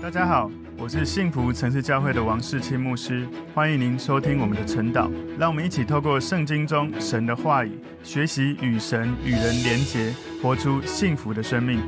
大家好，我是幸福城市教会的王世清牧师，欢迎您收听我们的晨祷。让我们一起透过圣经中神的话语，学习与神与人连结，活出幸福的生命。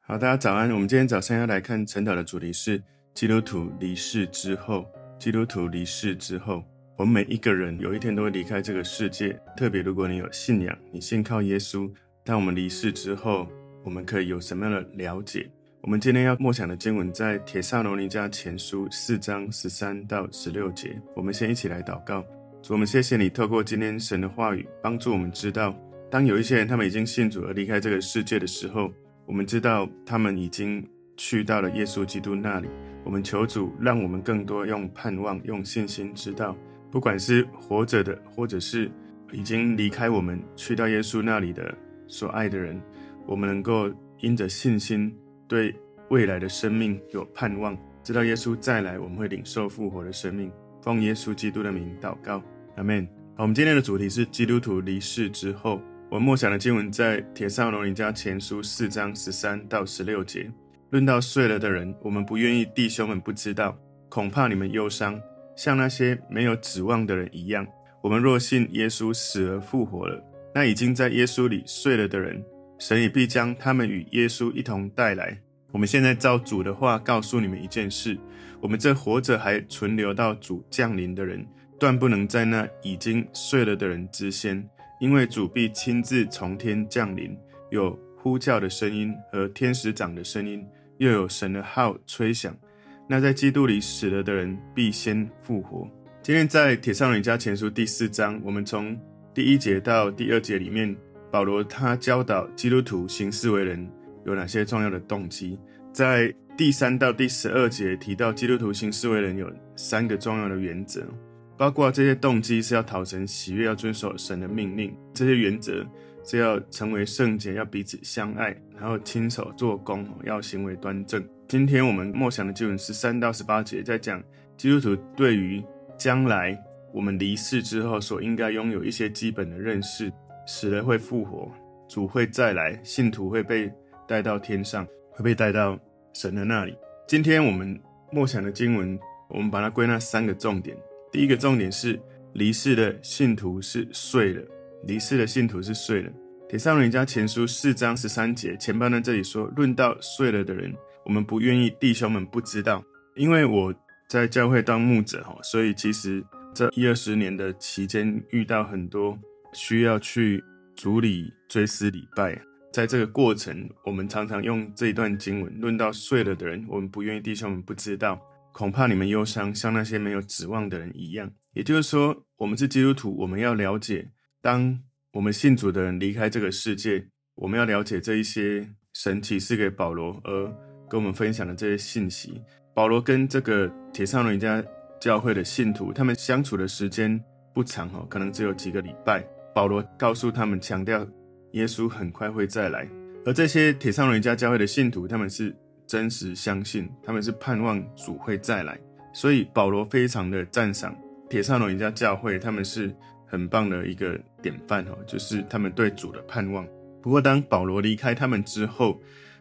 好，大家早安。我们今天早上要来看晨祷的主题是基督徒离世之后。基督徒离世之后，我们每一个人有一天都会离开这个世界。特别如果你有信仰，你信靠耶稣，当我们离世之后，我们可以有什么样的了解？我们今天要默想的经文在《帖撒罗尼迦前书》四章十三到十六节。我们先一起来祷告：主，我们谢谢你透过今天神的话语，帮助我们知道，当有一些人他们已经信主而离开这个世界的时候，我们知道他们已经去到了耶稣基督那里。我们求主，让我们更多用盼望、用信心，知道不管是活着的，或者是已经离开我们去到耶稣那里的所爱的人，我们能够因着信心。对未来的生命有盼望，知道耶稣再来，我们会领受复活的生命。奉耶稣基督的名祷告，阿门。我们今天的主题是基督徒离世之后。我们默想的经文在铁上罗尼迦前书四章十三到十六节。论到睡了的人，我们不愿意弟兄们不知道，恐怕你们忧伤，像那些没有指望的人一样。我们若信耶稣死而复活了，那已经在耶稣里睡了的人。神也必将他们与耶稣一同带来。我们现在照主的话告诉你们一件事：我们这活着还存留到主降临的人，断不能在那已经睡了的人之先，因为主必亲自从天降临，有呼叫的声音和天使长的声音，又有神的号吹响。那在基督里死了的人必先复活。今天在帖撒罗尼迦前书第四章，我们从第一节到第二节里面。保罗他教导基督徒行事为人有哪些重要的动机？在第三到第十二节提到基督徒行事为人有三个重要的原则，包括这些动机是要讨神喜悦，要遵守神的命令；这些原则是要成为圣洁，要彼此相爱，然后亲手做工，要行为端正。今天我们默想的经文是三到十八节，在讲基督徒对于将来我们离世之后所应该拥有一些基本的认识。死了会复活，主会再来，信徒会被带到天上，会被带到神的那里。今天我们默想的经文，我们把它归纳三个重点。第一个重点是离世的信徒是睡了，离世的信徒是睡了。铁上人家前书四章十三节前半段这里说：论到睡了的人，我们不愿意弟兄们不知道，因为我在教会当牧者哈，所以其实这一二十年的期间遇到很多。需要去主里追思礼拜，在这个过程，我们常常用这一段经文论到睡了的人，我们不愿意弟兄们不知道，恐怕你们忧伤，像那些没有指望的人一样。也就是说，我们是基督徒，我们要了解，当我们信主的人离开这个世界，我们要了解这一些神启示给保罗而跟我们分享的这些信息。保罗跟这个帖撒罗尼迦教会的信徒，他们相处的时间不长哦，可能只有几个礼拜。保罗告诉他们，强调耶稣很快会再来，而这些帖撒罗尼迦教会的信徒，他们是真实相信，他们是盼望主会再来，所以保罗非常的赞赏帖撒罗尼迦教会，他们是很棒的一个典范哦，就是他们对主的盼望。不过，当保罗离开他们之后，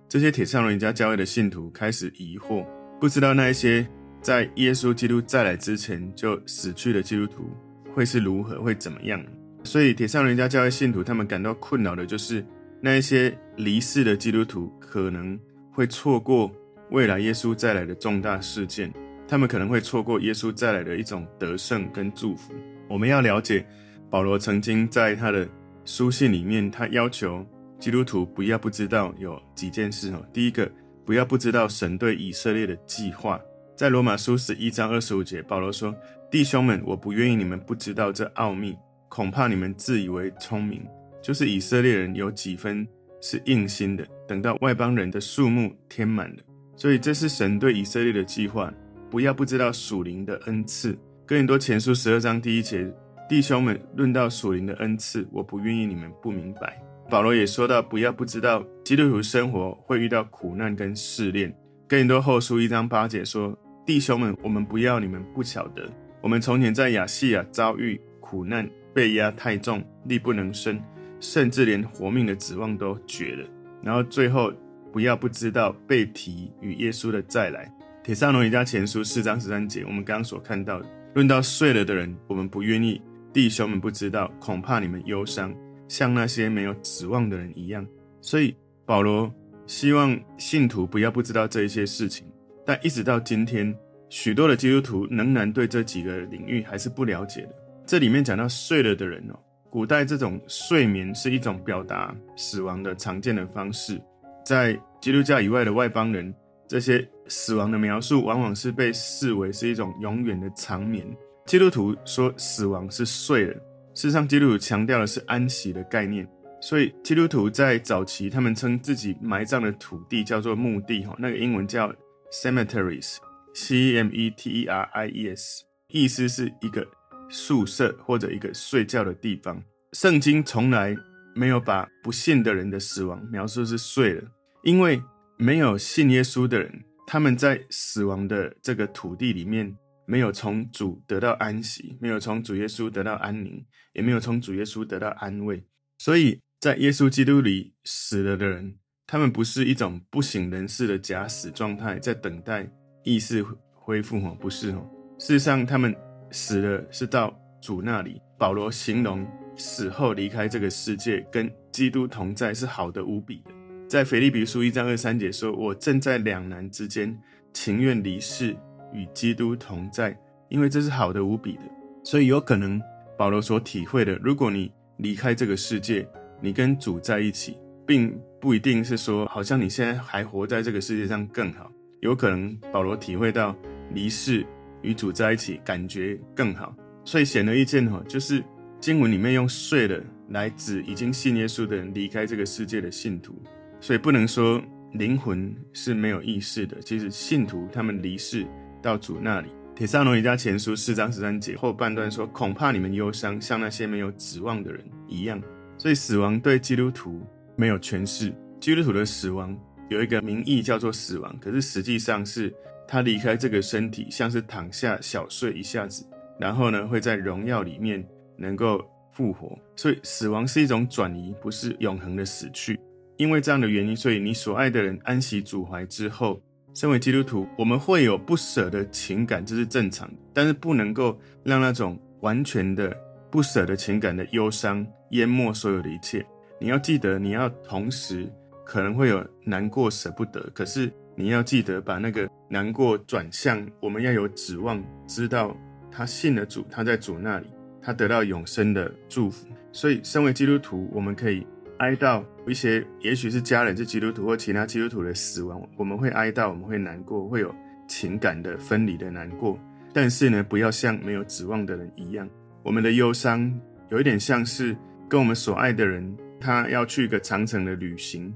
这些帖撒罗尼迦教会的信徒开始疑惑，不知道那一些在耶稣基督再来之前就死去的基督徒会是如何，会怎么样。所以，铁上人家教会信徒他们感到困扰的就是，那一些离世的基督徒可能会错过未来耶稣再来的重大事件，他们可能会错过耶稣再来的一种得胜跟祝福。我们要了解，保罗曾经在他的书信里面，他要求基督徒不要不知道有几件事哦。第一个，不要不知道神对以色列的计划。在罗马书十一章二十五节，保罗说：“弟兄们，我不愿意你们不知道这奥秘。”恐怕你们自以为聪明，就是以色列人有几分是硬心的，等到外邦人的数目填满了。所以这是神对以色列的计划。不要不知道属灵的恩赐。哥林多前书十二章第一节，弟兄们，论到属灵的恩赐，我不愿意你们不明白。保罗也说到，不要不知道基督徒生活会遇到苦难跟试炼。哥林多后书一章八节说，弟兄们，我们不要你们不晓得，我们从前在亚细亚遭遇苦难。被压太重，力不能生，甚至连活命的指望都绝了。然后最后不要不知道被提与耶稣的再来。铁上罗尼迦前书四章十三节，我们刚刚所看到的，论到睡了的人，我们不愿意弟兄们不知道，恐怕你们忧伤，像那些没有指望的人一样。所以保罗希望信徒不要不知道这一些事情，但一直到今天，许多的基督徒仍然对这几个领域还是不了解的。这里面讲到睡了的人哦，古代这种睡眠是一种表达死亡的常见的方式，在基督教以外的外邦人。这些死亡的描述往往是被视为是一种永远的长眠。基督徒说死亡是睡了，事实上基督徒强调的是安息的概念。所以基督徒在早期，他们称自己埋葬的土地叫做墓地，哈，那个英文叫 cemeteries，c e m e t e r i e s，意思是一个宿舍或者一个睡觉的地方。圣经从来没有把不信的人的死亡描述是睡了，因为。没有信耶稣的人，他们在死亡的这个土地里面，没有从主得到安息，没有从主耶稣得到安宁，也没有从主耶稣得到安慰。所以在耶稣基督里死了的人，他们不是一种不省人事的假死状态，在等待意识恢复哦，不是哦。事实上，他们死了是到主那里。保罗形容死后离开这个世界，跟基督同在，是好的无比的。在腓立比书一章二三节说：“我正在两难之间，情愿离世与基督同在，因为这是好的无比的。所以有可能保罗所体会的，如果你离开这个世界，你跟主在一起，并不一定是说好像你现在还活在这个世界上更好。有可能保罗体会到离世与主在一起感觉更好。所以显而易见哈，就是经文里面用睡了来指已经信耶稣的人离开这个世界的信徒。”所以不能说灵魂是没有意识的。其实信徒他们离世到主那里。帖撒罗尼迦前书四章十三节后半段说：“恐怕你们忧伤，像那些没有指望的人一样。”所以死亡对基督徒没有权势。基督徒的死亡有一个名义叫做死亡，可是实际上是他离开这个身体，像是躺下小睡一下子，然后呢会在荣耀里面能够复活。所以死亡是一种转移，不是永恒的死去。因为这样的原因，所以你所爱的人安息主怀之后，身为基督徒，我们会有不舍的情感，这是正常的。但是不能够让那种完全的不舍的情感的忧伤淹没所有的一切。你要记得，你要同时可能会有难过、舍不得，可是你要记得把那个难过转向，我们要有指望，知道他信了主，他在主那里，他得到永生的祝福。所以，身为基督徒，我们可以。哀悼一些，也许是家人是基督徒或其他基督徒的死亡，我们会哀悼，我们会难过，会有情感的分离的难过。但是呢，不要像没有指望的人一样，我们的忧伤有一点像是跟我们所爱的人，他要去一个长程的旅行。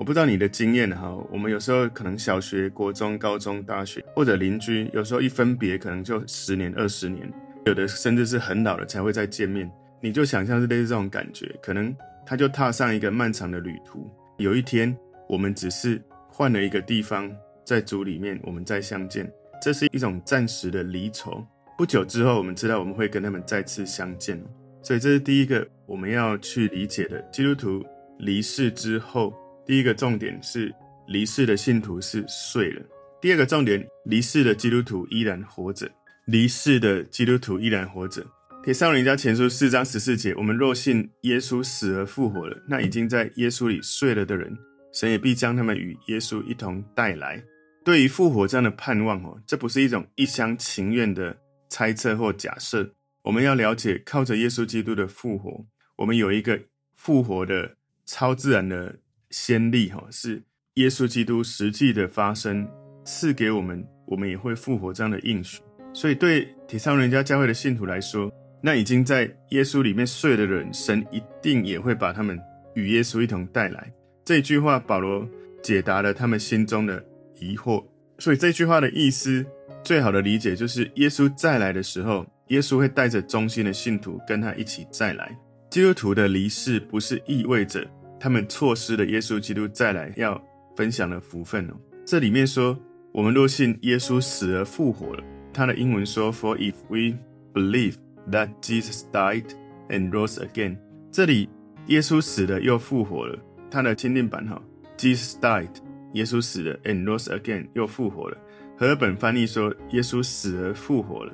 我不知道你的经验哈，我们有时候可能小学、国中、高中、大学或者邻居，有时候一分别可能就十年、二十年，有的甚至是很老了才会再见面。你就想象是类似这种感觉，可能。他就踏上一个漫长的旅途。有一天，我们只是换了一个地方，在主里面，我们再相见。这是一种暂时的离愁。不久之后，我们知道我们会跟他们再次相见。所以，这是第一个我们要去理解的。基督徒离世之后，第一个重点是离世的信徒是睡了。第二个重点，离世的基督徒依然活着。离世的基督徒依然活着。铁上人家前书四章十四节，我们若信耶稣死而复活了，那已经在耶稣里睡了的人，神也必将他们与耶稣一同带来。对于复活这样的盼望哦，这不是一种一厢情愿的猜测或假设。我们要了解，靠着耶稣基督的复活，我们有一个复活的超自然的先例哈，是耶稣基督实际的发生，赐给我们，我们也会复活这样的应许。所以对帖撒罗尼迦教会的信徒来说，那已经在耶稣里面睡的人，神一定也会把他们与耶稣一同带来。这句话，保罗解答了他们心中的疑惑。所以这句话的意思，最好的理解就是，耶稣再来的时候，耶稣会带着忠心的信徒跟他一起再来。基督徒的离世，不是意味着他们错失了耶稣基督再来要分享的福分哦。这里面说，我们若信耶稣死而复活了，他的英文说，For if we believe。That Jesus died and rose again。这里耶稣死了又复活了。他的钦定版哈，Jesus died 耶稣死了，and rose again，又复活了。和本翻译说耶稣死而复活了。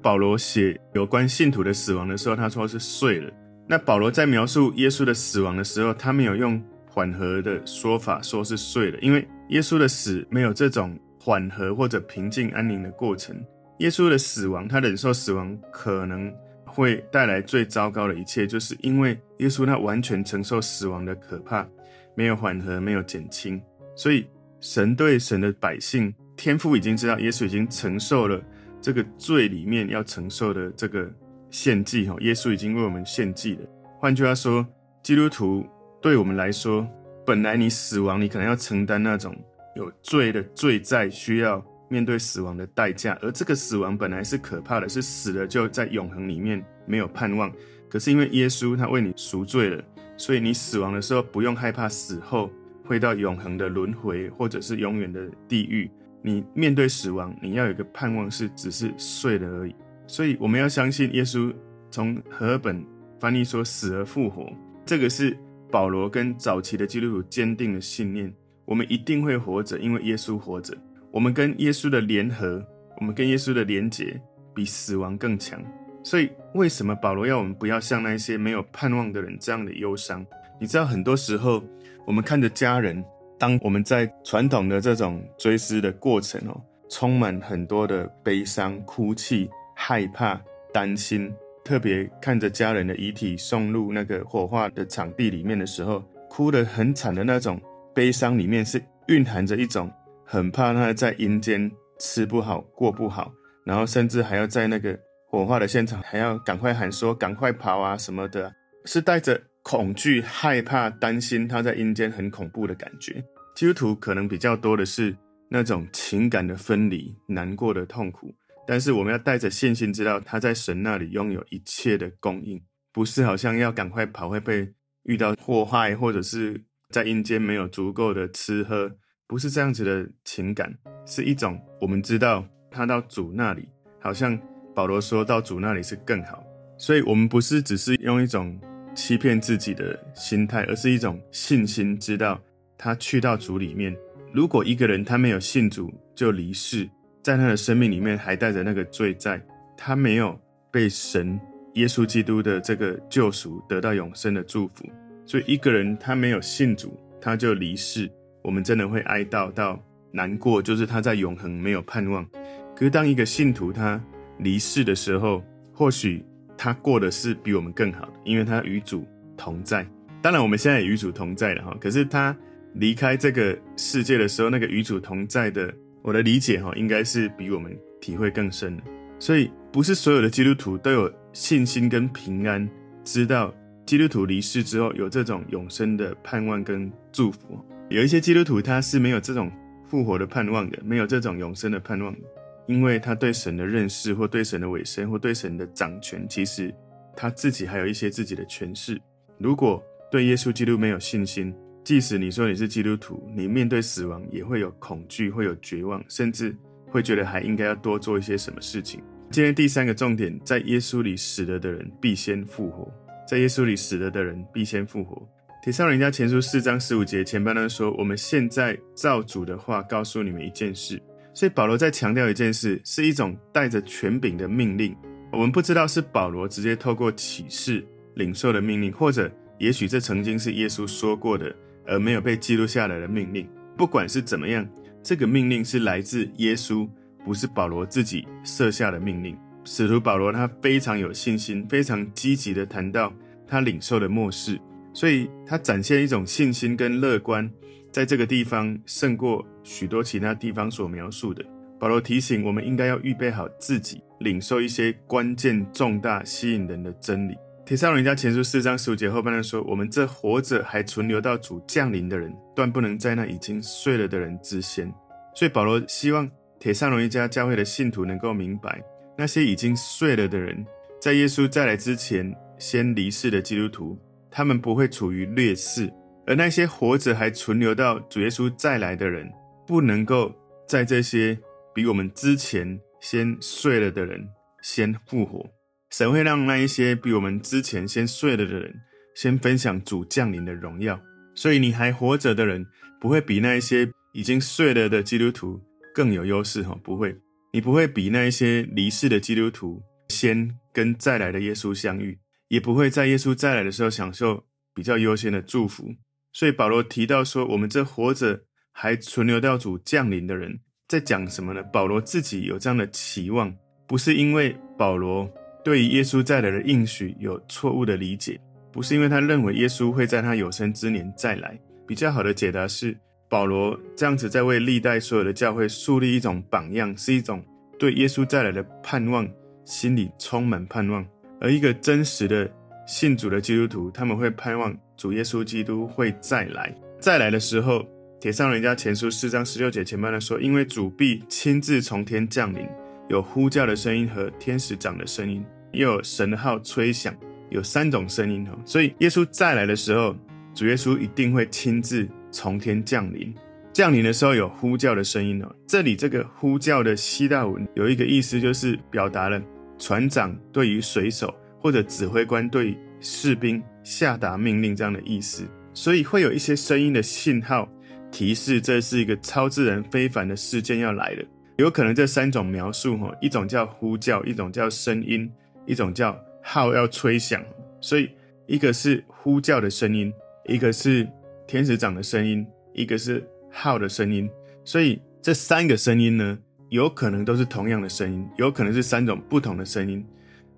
保罗写有关信徒的死亡的时候，他说是睡了。那保罗在描述耶稣的死亡的时候，他没有用缓和的说法，说是睡了，因为耶稣的死没有这种缓和或者平静安宁的过程。耶稣的死亡，他忍受死亡可能会带来最糟糕的一切，就是因为耶稣他完全承受死亡的可怕，没有缓和，没有减轻。所以神对神的百姓。天父已经知道，耶稣已经承受了这个罪里面要承受的这个献祭哈，耶稣已经为我们献祭了。换句话说，基督徒对我们来说，本来你死亡，你可能要承担那种有罪的罪债，需要面对死亡的代价，而这个死亡本来是可怕的，是死了就在永恒里面没有盼望。可是因为耶稣他为你赎罪了，所以你死亡的时候不用害怕死后会到永恒的轮回，或者是永远的地狱。你面对死亡，你要有个盼望，是只是睡了而已。所以我们要相信耶稣从和本翻译说死而复活，这个是保罗跟早期的基督徒坚定的信念。我们一定会活着，因为耶稣活着。我们跟耶稣的联合，我们跟耶稣的连结，比死亡更强。所以为什么保罗要我们不要像那些没有盼望的人这样的忧伤？你知道，很多时候我们看着家人。当我们在传统的这种追思的过程哦，充满很多的悲伤、哭泣、害怕、担心，特别看着家人的遗体送入那个火化的场地里面的时候，哭得很惨的那种悲伤里面是蕴含着一种很怕他在阴间吃不好、过不好，然后甚至还要在那个火化的现场还要赶快喊说赶快跑啊什么的，是带着。恐惧、害怕、担心，他在阴间很恐怖的感觉。基督徒可能比较多的是那种情感的分离、难过的痛苦，但是我们要带着信心，知道他在神那里拥有一切的供应，不是好像要赶快跑会被遇到祸害，或者是在阴间没有足够的吃喝，不是这样子的情感，是一种我们知道他到主那里，好像保罗说到主那里是更好，所以我们不是只是用一种。欺骗自己的心态，而是一种信心，知道他去到主里面。如果一个人他没有信主就离世，在他的生命里面还带着那个罪在，他没有被神耶稣基督的这个救赎得到永生的祝福。所以一个人他没有信主，他就离世，我们真的会哀悼到难过，就是他在永恒没有盼望。可是当一个信徒他离世的时候，或许。他过的是比我们更好的，因为他与主同在。当然，我们现在也与主同在了哈。可是他离开这个世界的时候，那个与主同在的，我的理解哈，应该是比我们体会更深的。所以，不是所有的基督徒都有信心跟平安，知道基督徒离世之后有这种永生的盼望跟祝福。有一些基督徒他是没有这种复活的盼望的，没有这种永生的盼望的。因为他对神的认识，或对神的委身，或对神的掌权，其实他自己还有一些自己的诠释。如果对耶稣基督没有信心，即使你说你是基督徒，你面对死亡也会有恐惧，会有绝望，甚至会觉得还应该要多做一些什么事情。今天第三个重点，在耶稣里死了的人必先复活，在耶稣里死了的人必先复活。提上人家前书四章十五节前半段说：“我们现在照主的话告诉你们一件事。”所以保罗在强调一件事，是一种带着权柄的命令。我们不知道是保罗直接透过启示领受的命令，或者也许这曾经是耶稣说过的，而没有被记录下来的命令。不管是怎么样，这个命令是来自耶稣，不是保罗自己设下的命令。使徒保罗他非常有信心，非常积极地谈到他领受的末世，所以他展现一种信心跟乐观。在这个地方胜过许多其他地方所描述的。保罗提醒我们，应该要预备好自己，领受一些关键、重大、吸引人的真理。帖撒罗尼迦前书四章十五节后半段说：“我们这活着还存留到主降临的人，断不能在那已经睡了的人之先。”所以保罗希望铁上龙一家教会的信徒能够明白，那些已经睡了的人，在耶稣再来之前先离世的基督徒，他们不会处于劣势。而那些活着还存留到主耶稣再来的人，不能够在这些比我们之前先睡了的人先复活。神会让那一些比我们之前先睡了的人先分享主降临的荣耀。所以你还活着的人，不会比那一些已经睡了的基督徒更有优势哈？不会，你不会比那一些离世的基督徒先跟再来的耶稣相遇，也不会在耶稣再来的时候享受比较优先的祝福。所以保罗提到说，我们这活着还存留到主降临的人，在讲什么呢？保罗自己有这样的期望，不是因为保罗对于耶稣再来的应许有错误的理解，不是因为他认为耶稣会在他有生之年再来。比较好的解答是，保罗这样子在为历代所有的教会树立一种榜样，是一种对耶稣再来的盼望，心里充满盼望。而一个真实的信主的基督徒，他们会盼望。主耶稣基督会再来，再来的时候，帖撒罗尼迦前书四章十六节前半段说：“因为主必亲自从天降临，有呼叫的声音和天使长的声音，又有神号吹响，有三种声音哦。所以耶稣再来的时候，主耶稣一定会亲自从天降临。降临的时候有呼叫的声音哦。这里这个呼叫的希腊文有一个意思，就是表达了船长对于水手或者指挥官对士兵。”下达命令这样的意思，所以会有一些声音的信号提示，这是一个超自然非凡的事件要来了。有可能这三种描述，哈，一种叫呼叫，一种叫声音，一种叫号要吹响。所以一个是呼叫的声音，一个是天使长的声音，一个是号的声音。所以这三个声音呢，有可能都是同样的声音，有可能是三种不同的声音。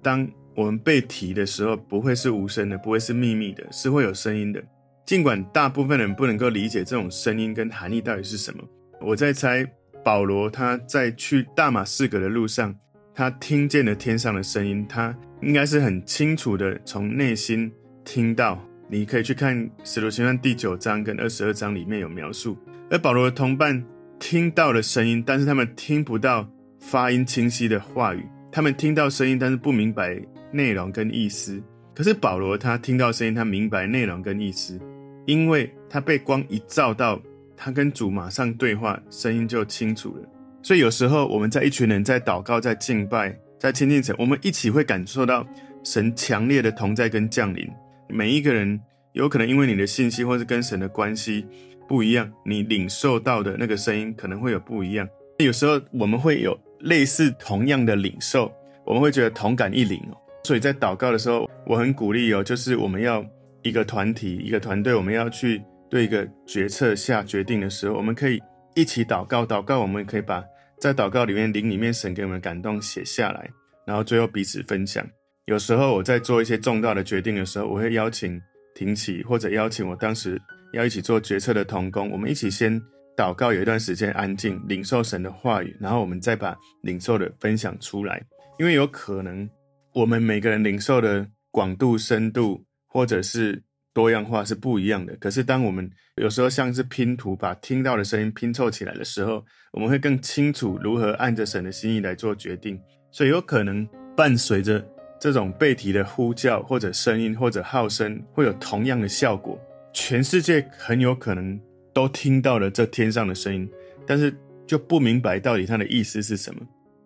当我们被提的时候，不会是无声的，不会是秘密的，是会有声音的。尽管大部分人不能够理解这种声音跟含义到底是什么，我在猜，保罗他在去大马士革的路上，他听见了天上的声音，他应该是很清楚的从内心听到。你可以去看《使徒行传》第九章跟二十二章里面有描述。而保罗的同伴听到了声音，但是他们听不到发音清晰的话语，他们听到声音，但是不明白。内容跟意思，可是保罗他听到声音，他明白内容跟意思，因为他被光一照到，他跟主马上对话，声音就清楚了。所以有时候我们在一群人在祷告、在敬拜、在亲近神，我们一起会感受到神强烈的同在跟降临。每一个人有可能因为你的信息或是跟神的关系不一样，你领受到的那个声音可能会有不一样。有时候我们会有类似同样的领受，我们会觉得同感一领哦。所以在祷告的时候，我很鼓励哦，就是我们要一个团体、一个团队，我们要去对一个决策下决定的时候，我们可以一起祷告。祷告，我们可以把在祷告里面灵里面神给我们感动写下来，然后最后彼此分享。有时候我在做一些重大的决定的时候，我会邀请庭启或者邀请我当时要一起做决策的同工，我们一起先祷告，有一段时间安静，领受神的话语，然后我们再把领受的分享出来，因为有可能。我们每个人领受的广度、深度，或者是多样化是不一样的。可是，当我们有时候像是拼图，把听到的声音拼凑起来的时候，我们会更清楚如何按着神的心意来做决定。所以，有可能伴随着这种背题的呼叫，或者声音，或者号声，会有同样的效果。全世界很有可能都听到了这天上的声音，但是就不明白到底它的意思是什么。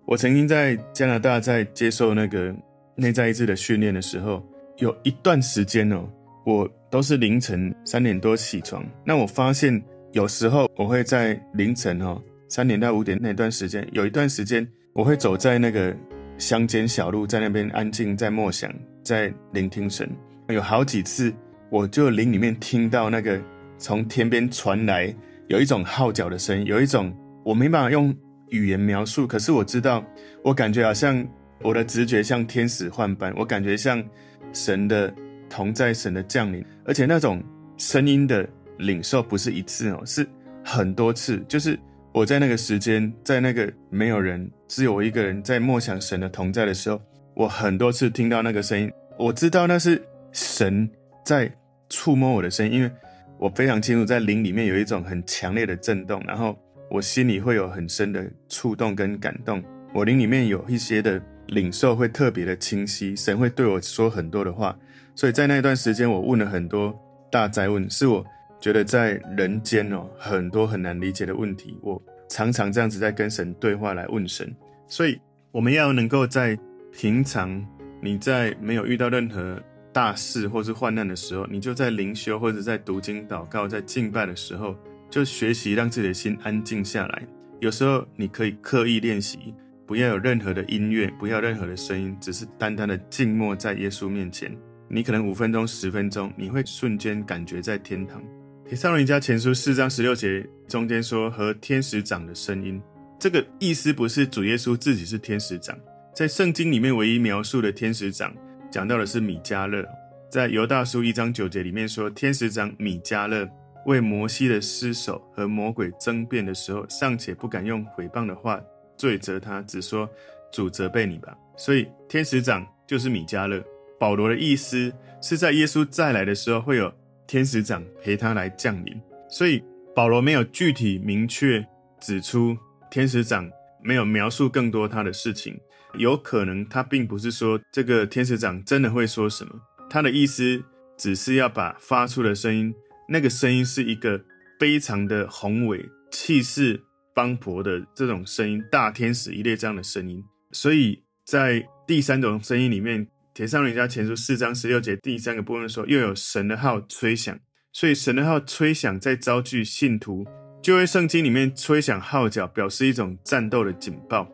我曾经在加拿大在接受那个。内在意志的训练的时候，有一段时间哦，我都是凌晨三点多起床。那我发现有时候我会在凌晨哦三点到五点那段时间，有一段时间我会走在那个乡间小路，在那边安静，在默想，在聆听神。有好几次，我就林里面听到那个从天边传来有一种号角的声音，有一种我没办法用语言描述，可是我知道，我感觉好像。我的直觉像天使换班，我感觉像神的同在，神的降临，而且那种声音的领受不是一次哦，是很多次。就是我在那个时间，在那个没有人，只有我一个人在默想神的同在的时候，我很多次听到那个声音，我知道那是神在触摸我的声音，因为我非常清楚在灵里面有一种很强烈的震动，然后我心里会有很深的触动跟感动，我灵里面有一些的。领受会特别的清晰，神会对我说很多的话，所以在那段时间，我问了很多大灾问，是我觉得在人间哦很多很难理解的问题，我常常这样子在跟神对话来问神，所以我们要能够在平常你在没有遇到任何大事或是患难的时候，你就在灵修或者在读经祷告、在敬拜的时候，就学习让自己的心安静下来。有时候你可以刻意练习，不要有任何的音乐，不要任何的声音，只是单单的静默在耶稣面前。你可能五分钟、十分钟，你会瞬间感觉在天堂。帖撒罗尼迦前书四章十六节中间说和天使长的声音，这个意思不是主耶稣自己是天使长，在圣经里面唯一描述的天使长讲到的是米迦勒，在犹大书一章九节里面说，天使长米迦勒为摩西的尸首和魔鬼争辩的时候，尚且不敢用毁谤的话罪责他，只说主责备你吧。所以天使长就是米迦勒。保罗的意思是在耶稣再来的时候会有。天使长陪他来降临，所以保罗没有具体明确指出天使长，没有描述更多他的事情。有可能他并不是说这个天使长真的会说什么，他的意思只是要把发出的声音，那个声音是一个非常的宏伟、气势磅礴的这种声音，大天使一类这样的声音。所以在第三种声音里面。帖撒罗尼迦前书四章十六节第三个部分说，又有神的号吹响，所以神的号吹响在召集信徒。旧约圣经里面吹响号角，表示一种战斗的警报，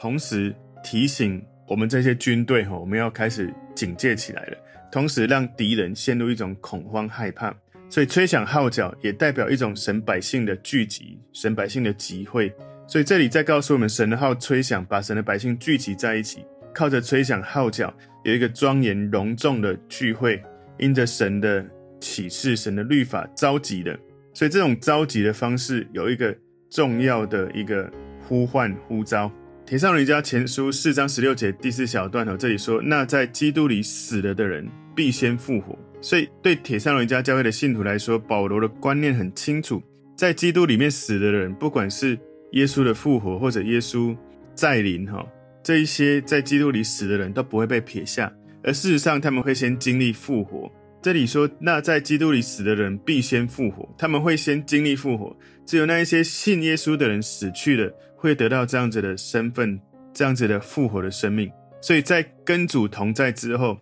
同时提醒我们这些军队哈，我们要开始警戒起来了。同时让敌人陷入一种恐慌害怕，所以吹响号角也代表一种神百姓的聚集，神百姓的集会。所以这里在告诉我们，神的号吹响，把神的百姓聚集在一起。靠着吹响号角，有一个庄严隆重的聚会，因着神的启示、神的律法召集的，所以这种召集的方式有一个重要的一个呼唤呼召。帖撒罗尼迦前书四章十六节第四小段头，这里说：“那在基督里死了的人，必先复活。”所以对帖撒罗尼迦教会的信徒来说，保罗的观念很清楚，在基督里面死的人，不管是耶稣的复活，或者耶稣再临，哈。这一些在基督里死的人都不会被撇下，而事实上他们会先经历复活。这里说，那在基督里死的人必先复活，他们会先经历复活。只有那一些信耶稣的人死去了，会得到这样子的身份，这样子的复活的生命。所以在跟主同在之后，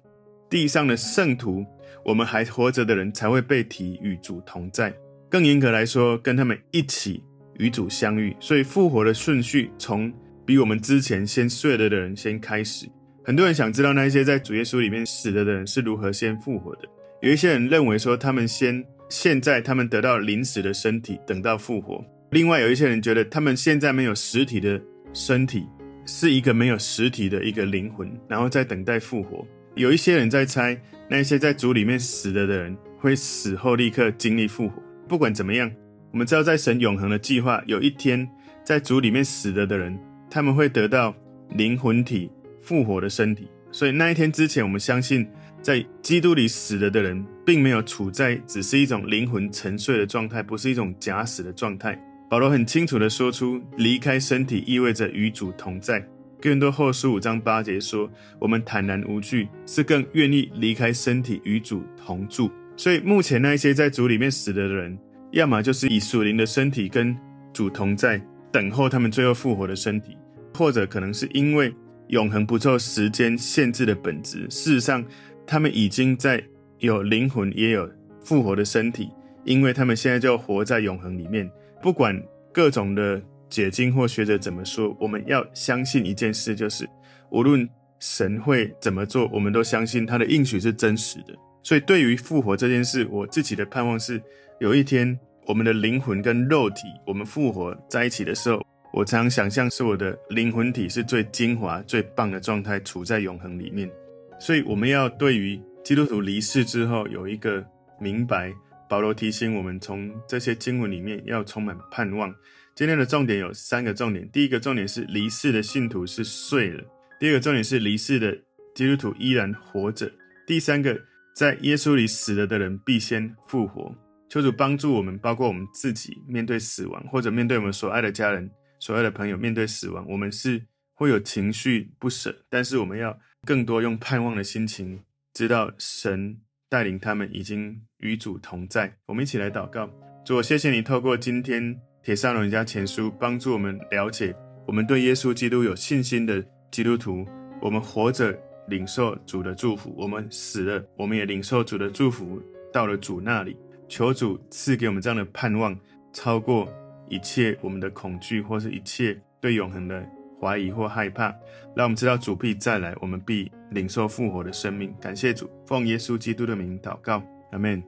地上的圣徒，我们还活着的人才会被提与主同在。更严格来说，跟他们一起与主相遇。所以复活的顺序从。比我们之前先睡了的人先开始。很多人想知道那些在主耶稣里面死了的人是如何先复活的。有一些人认为说，他们先现在他们得到临时的身体，等到复活。另外有一些人觉得，他们现在没有实体的身体，是一个没有实体的一个灵魂，然后在等待复活。有一些人在猜，那些在主里面死了的人会死后立刻经历复活。不管怎么样，我们知道在神永恒的计划，有一天在主里面死了的人。他们会得到灵魂体复活的身体，所以那一天之前，我们相信在基督里死了的人，并没有处在只是一种灵魂沉睡的状态，不是一种假死的状态。保罗很清楚地说出，离开身体意味着与主同在。哥林多后书五章八节说，我们坦然无惧，是更愿意离开身体与主同住。所以目前那一些在主里面死了的人，要么就是以属灵的身体跟主同在，等候他们最后复活的身体。或者可能是因为永恒不受时间限制的本质，事实上，他们已经在有灵魂，也有复活的身体，因为他们现在就活在永恒里面。不管各种的解经或学者怎么说，我们要相信一件事，就是无论神会怎么做，我们都相信他的应许是真实的。所以，对于复活这件事，我自己的盼望是，有一天我们的灵魂跟肉体，我们复活在一起的时候。我常想象是我的灵魂体是最精华、最棒的状态，处在永恒里面。所以我们要对于基督徒离世之后有一个明白。保罗提醒我们，从这些经文里面要充满盼望。今天的重点有三个重点：第一个重点是离世的信徒是睡了；第二个重点是离世的基督徒依然活着；第三个，在耶稣里死了的人必先复活。求主帮助我们，包括我们自己面对死亡，或者面对我们所爱的家人。所有的朋友面对死亡，我们是会有情绪不舍，但是我们要更多用盼望的心情，知道神带领他们已经与主同在。我们一起来祷告，主，谢谢你透过今天帖撒罗尼迦前书，帮助我们了解，我们对耶稣基督有信心的基督徒，我们活着领受主的祝福，我们死了，我们也领受主的祝福到了主那里。求主赐给我们这样的盼望。超过一切我们的恐惧，或是一切对永恒的怀疑或害怕。让我们知道主必再来，我们必领受复活的生命。感谢主，奉耶稣基督的名祷告，阿门。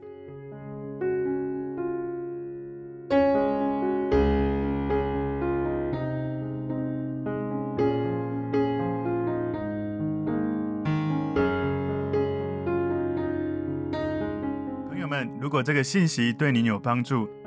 如果这个信息对您有帮助，